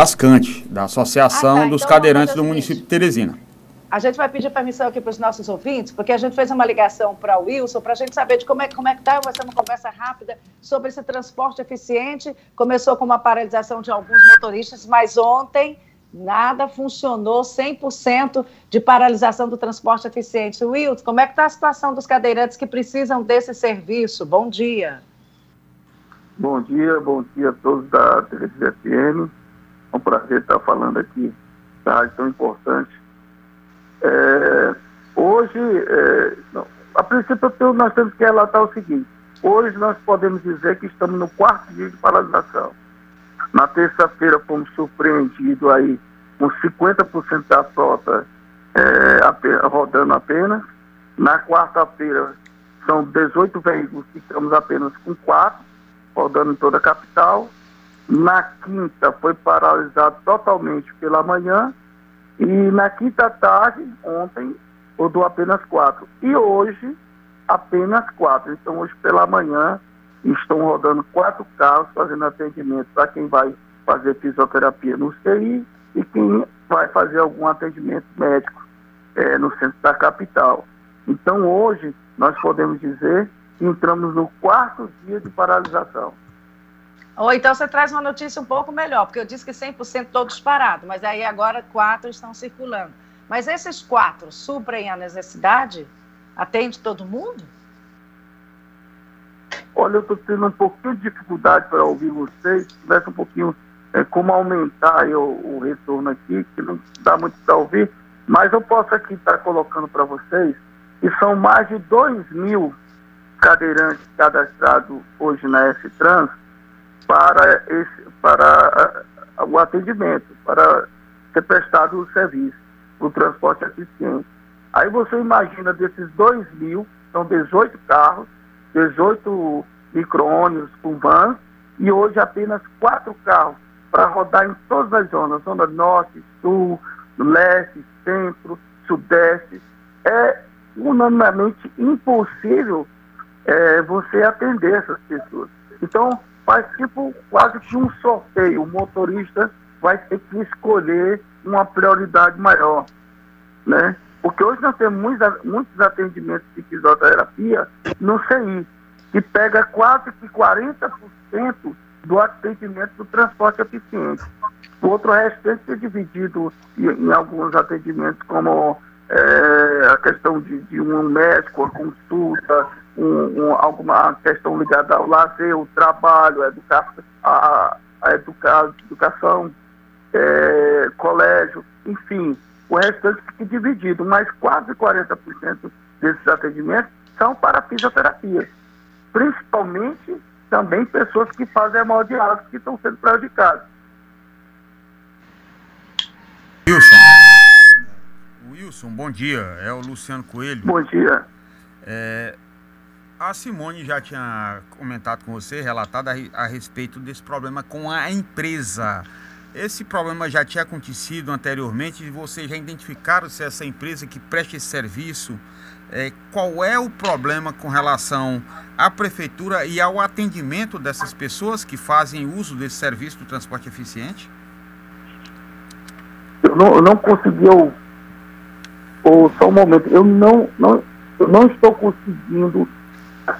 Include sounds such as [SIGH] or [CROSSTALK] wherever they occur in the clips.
Ascante, da Associação ah, tá. dos então, Cadeirantes do município de Teresina. A gente vai pedir permissão aqui para os nossos ouvintes, porque a gente fez uma ligação para o Wilson, para a gente saber de como é, como é que está, vai ser uma conversa rápida sobre esse transporte eficiente. Começou com uma paralisação de alguns motoristas, mas ontem nada funcionou, 100% de paralisação do transporte eficiente. Wilson, como é que está a situação dos cadeirantes que precisam desse serviço? Bom dia. Bom dia, bom dia a todos da TV FM. É um prazer estar falando aqui da rádio tão importante. É, hoje, é, não, a princípio, nós temos que relatar o seguinte: hoje nós podemos dizer que estamos no quarto dia de paralisação. Na terça-feira fomos surpreendidos aí com 50% da frota é, apenas, rodando apenas. Na quarta-feira são 18 veículos, ficamos apenas com 4, rodando em toda a capital. Na quinta foi paralisado totalmente pela manhã. E na quinta tarde, ontem, rodou apenas quatro. E hoje, apenas quatro. Então, hoje pela manhã, estão rodando quatro carros fazendo atendimento para quem vai fazer fisioterapia no CI e quem vai fazer algum atendimento médico é, no centro da capital. Então, hoje, nós podemos dizer que entramos no quarto dia de paralisação. Ou então você traz uma notícia um pouco melhor, porque eu disse que 100% todos parados, mas aí agora quatro estão circulando. Mas esses quatro suprem a necessidade? Atende todo mundo? Olha, eu estou tendo um pouquinho de dificuldade para ouvir vocês. Se tivesse um pouquinho é, como aumentar eu, o retorno aqui, que não dá muito para ouvir, mas eu posso aqui estar colocando para vocês que são mais de 2 mil cadeirantes cadastrados hoje na S-Trans para, esse, para o atendimento, para ser prestado o serviço, o transporte eficiente. Aí você imagina desses 2 mil, são 18 carros, 18 micro-ônibus com vans, e hoje apenas quatro carros para rodar em todas as zonas, zona norte, sul, leste, centro, sudeste. É unanimemente impossível é, você atender essas pessoas. Então, faz tipo quase que um sorteio. O motorista vai ter que escolher uma prioridade maior, né? Porque hoje nós temos muitos, muitos atendimentos de fisioterapia no CI, que pega quase que 40% do atendimento do transporte eficiente. O outro restante é dividido em, em alguns atendimentos, como é, a questão de, de, um médico, a consulta, um, um, alguma questão ligada ao lazer, o trabalho, a, educa a, a educa educação, é, colégio, enfim, o restante fica dividido, mas quase 40% desses atendimentos são para fisioterapia, principalmente também pessoas que fazem hemodiálise que estão sendo prejudicadas. Wilson. Wilson, bom dia. É o Luciano Coelho. Bom dia. É, a Simone já tinha comentado com você, relatado a, a, respeito desse problema com a empresa. Esse problema já tinha acontecido anteriormente e vocês já identificaram se essa empresa que presta esse serviço, é, qual é o problema com relação à prefeitura e ao atendimento dessas pessoas que fazem uso desse serviço do transporte eficiente? Eu não, eu não consegui, só um momento, eu não, não, eu não estou conseguindo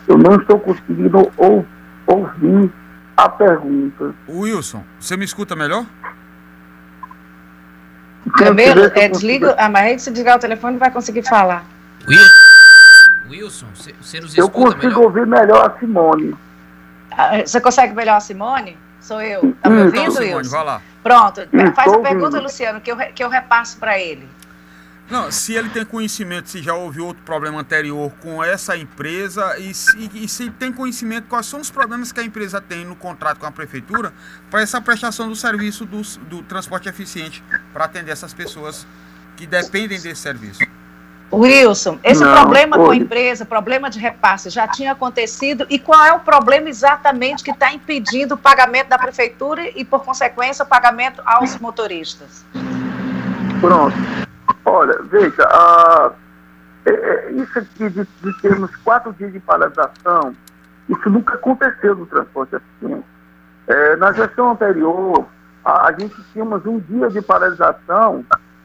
eu não estou conseguindo ou, ouvir a pergunta. Wilson, você me escuta melhor? Primeiro, é, desliga, ah, mas se desligar o telefone vai conseguir falar. Wilson, você nos escuta Eu consigo melhor? ouvir melhor a Simone. Ah, você consegue melhor a Simone? Sou eu. Tá me ouvindo, então, Wilson? Vai lá. Pronto, faz a pergunta, Luciano, que eu, que eu repasso para ele. Não, se ele tem conhecimento, se já houve outro problema anterior com essa empresa e se, e se tem conhecimento quais são os problemas que a empresa tem no contrato com a prefeitura para essa prestação do serviço do, do transporte eficiente para atender essas pessoas que dependem desse serviço. Wilson, esse Não, problema foi. com a empresa, problema de repasse, já tinha acontecido e qual é o problema exatamente que está impedindo o pagamento da prefeitura e, por consequência, o pagamento aos motoristas? Pronto. Olha, veja, a, é, é, isso aqui de, de, termos quatro dias de paralisação, isso nunca aconteceu no transporte eficiente. É, na gestão anterior, a, a gente tínhamos um dia de paralisação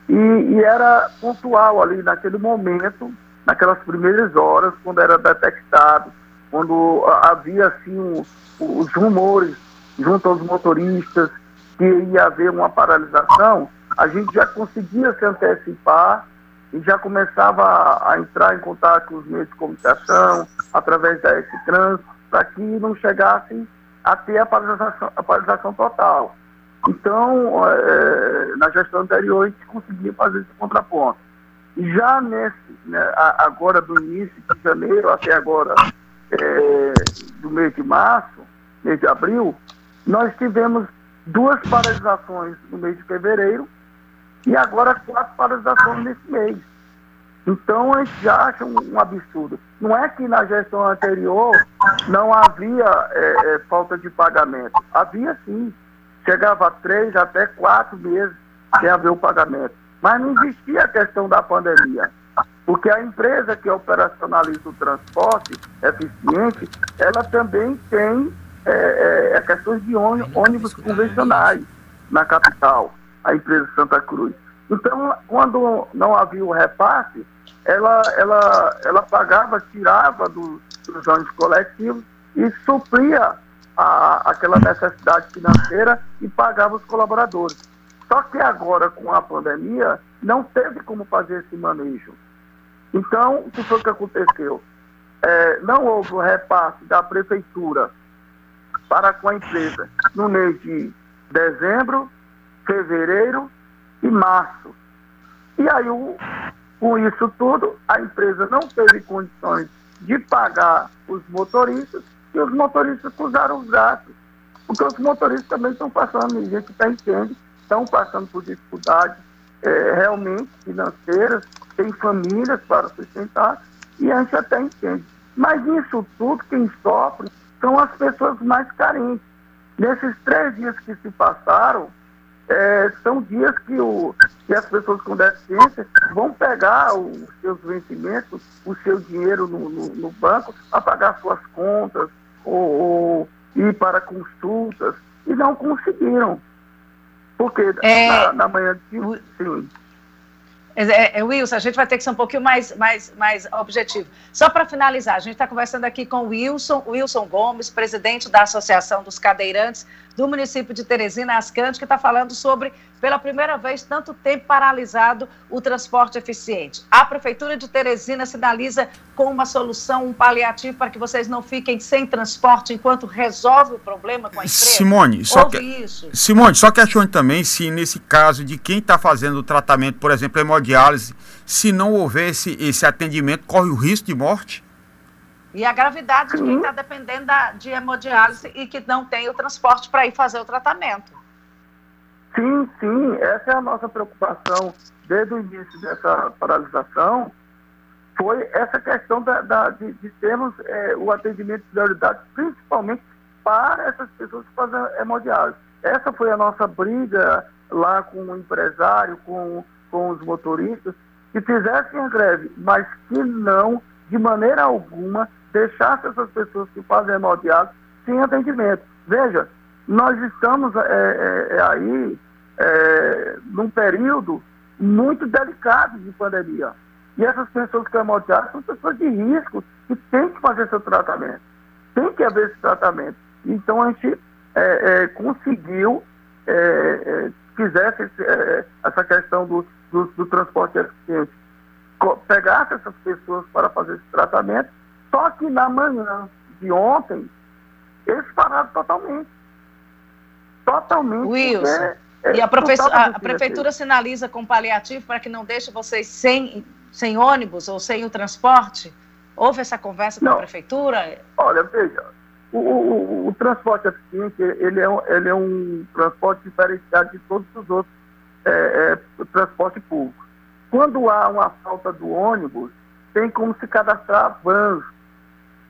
e, e, era pontual ali naquele momento, naquelas primeiras horas, quando era detectado, quando havia assim os rumores junto aos motoristas que ia haver uma paralisação, a gente já conseguia se antecipar e já começava a, a entrar em contato com os meios de comunicação, através da S-Trans, para que não chegassem a ter a paralisação, a paralisação total. Então, é, na gestão anterior, a gente conseguia fazer esse contraponto. E já nesse, né, agora do início de janeiro até agora, é, do mês de março, mês de abril, nós tivemos duas paralisações no mês de fevereiro e agora quatro paralisações nesse mês. Então a gente acha um, um absurdo. Não é que na gestão anterior não havia é, é, falta de pagamento. Havia sim. Chegava a três até quatro meses sem haver o pagamento. Mas não existia a questão da pandemia. Porque a empresa que operacionaliza o transporte eficiente, ela também tem é, é, questões de ônibus convencionais na capital, a empresa Santa Cruz. Então, quando não havia o repasse, ela, ela, ela pagava, tirava do, dos ônibus coletivos e supria a, aquela necessidade financeira e pagava os colaboradores. Só que agora, com a pandemia, não teve como fazer esse manejo. Então, o que foi que aconteceu? É, não houve o repasse da prefeitura para com a empresa no mês de dezembro, fevereiro e março. E aí, o, com isso tudo, a empresa não teve condições de pagar os motoristas e os motoristas cruzaram os gastos. Porque os motoristas também estão passando, a gente está entende, estão passando por dificuldades é, realmente financeiras, tem famílias para sustentar, e a gente até entende. Mas isso tudo, quem sofre são as pessoas mais carentes. Nesses três dias que se passaram, é, são dias que, o, que as pessoas com deficiência vão pegar os seus vencimentos, o seu dinheiro no, no, no banco, para pagar suas contas ou, ou, ir para consultas, e não conseguiram. Porque é, na, na manhã de. Sim. É, é, Wilson, a gente vai ter que ser um pouquinho mais, mais, mais objetivo. Só para finalizar, a gente está conversando aqui com o Wilson, Wilson Gomes, presidente da Associação dos Cadeirantes do município de Teresina, Ascante, que está falando sobre, pela primeira vez, tanto tempo paralisado o transporte eficiente. A Prefeitura de Teresina sinaliza com uma solução, um paliativo para que vocês não fiquem sem transporte enquanto resolve o problema com a empresa. Simone, só que, isso. Simone, só questione também se nesse caso de quem está fazendo o tratamento, por exemplo, hemodiálise, se não houver esse, esse atendimento, corre o risco de morte? E a gravidade de quem está dependendo da, de hemodiálise e que não tem o transporte para ir fazer o tratamento. Sim, sim, essa é a nossa preocupação desde o início dessa paralisação, foi essa questão da, da de, de, termos é, o atendimento de prioridade, principalmente para essas pessoas que fazem hemodiálise. Essa foi a nossa briga lá com o empresário, com, com os motoristas, que fizessem a greve, mas que não, de maneira alguma, deixasse essas pessoas que fazem hemodiálise sem atendimento. Veja, nós estamos é, é, é, aí é, num período muito delicado de pandemia. E essas pessoas que hemodiálise são pessoas de risco que têm que fazer seu tratamento. Tem que haver esse tratamento. Então a gente é, é, conseguiu, fizesse essa questão do, do, do transporte eficiente, pegasse essas pessoas para fazer esse tratamento só que na manhã de ontem, eles pararam totalmente. Totalmente. Wilson. e a, a, a prefeitura sinaliza com paliativo para que não deixe vocês sem, sem ônibus ou sem o transporte? Houve essa conversa com não. a prefeitura? Olha, veja, o, o, o, transporte eficiente, ele é, ele é um transporte diferenciado de todos os outros é, é, transporte público. Quando há uma falta do ônibus, tem como se cadastrar vans,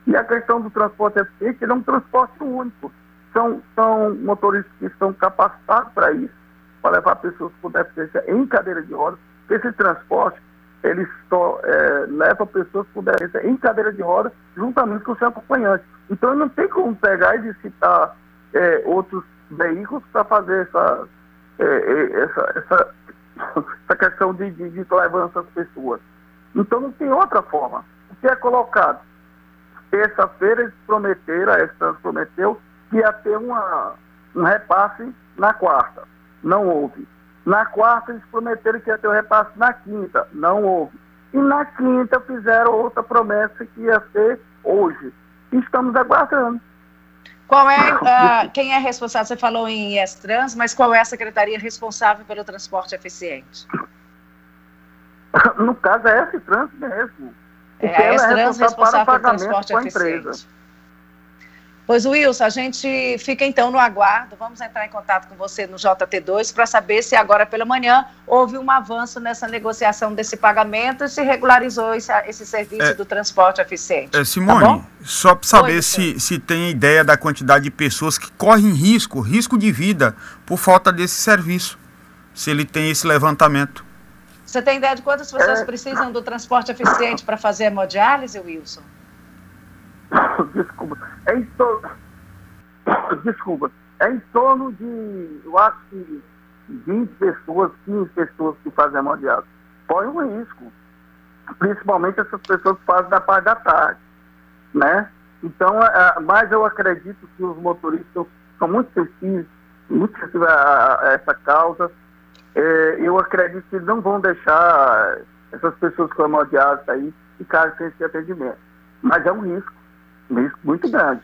e a questão do transporte eficiente, é um transporte único. São, são motoristas que estão capacitados para isso, para levar pessoas com deficiência em cadeira de rodas. Esse transporte, ele só é, leva pessoas com deficiência em cadeira de rodas, juntamente com seu acompanhante. Então, não tem como pegar e citar é, outros veículos para fazer essa, essa, essa, [LAUGHS] essa questão de, de, de levar essas pessoas. Então não tem outra forma. O que é colocado? Terça-feira eles prometeram, a Estância prometeu que ia ter uma, um repasse na quarta. Não houve. Na quarta eles prometeram que ia ter um repasse na quinta. Não houve. E na quinta fizeram outra promessa que ia ser hoje. Estamos aguardando. Qual é, uh, quem é responsável? Você falou em IES-Trans, mas qual é a secretaria responsável pelo transporte eficiente? No caso é a trans mesmo. É a S-Trans é responsável pelo transporte eficiente. Pois, Wilson, a gente fica então no aguardo. Vamos entrar em contato com você no JT2 para saber se agora pela manhã houve um avanço nessa negociação desse pagamento e se regularizou esse, esse serviço é, do transporte eficiente. É, Simone, tá só para saber Oi, se, se tem ideia da quantidade de pessoas que correm risco, risco de vida, por falta desse serviço. Se ele tem esse levantamento. Você tem ideia de quantas pessoas é. precisam do transporte eficiente para fazer hemodiálise, Wilson? [LAUGHS] Desculpa. É em torno. [COUGHS] Desculpa. É em torno de, eu acho que 20 pessoas, 15 pessoas que fazem hemodiálise. Põe um risco. Principalmente essas pessoas que fazem da parte da tarde. Né? Então, é, mas eu acredito que os motoristas são muito sensíveis, muito sensíveis a, a essa causa é, eu acredito que não vão deixar essas pessoas com hemodiálise aí ficarem sem esse atendimento. Mas é um risco muito grande.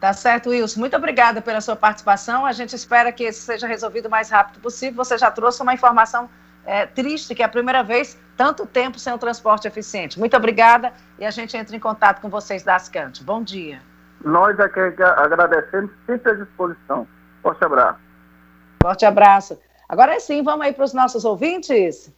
Tá certo, Wilson. Muito obrigada pela sua participação. A gente espera que isso seja resolvido o mais rápido possível. Você já trouxe uma informação é, triste, que é a primeira vez tanto tempo sem um transporte eficiente. Muito obrigada e a gente entra em contato com vocês da Ascante. Bom dia. Nós aqui agradecemos, sempre à disposição. Forte abraço. Forte abraço. Agora sim, vamos aí para os nossos ouvintes.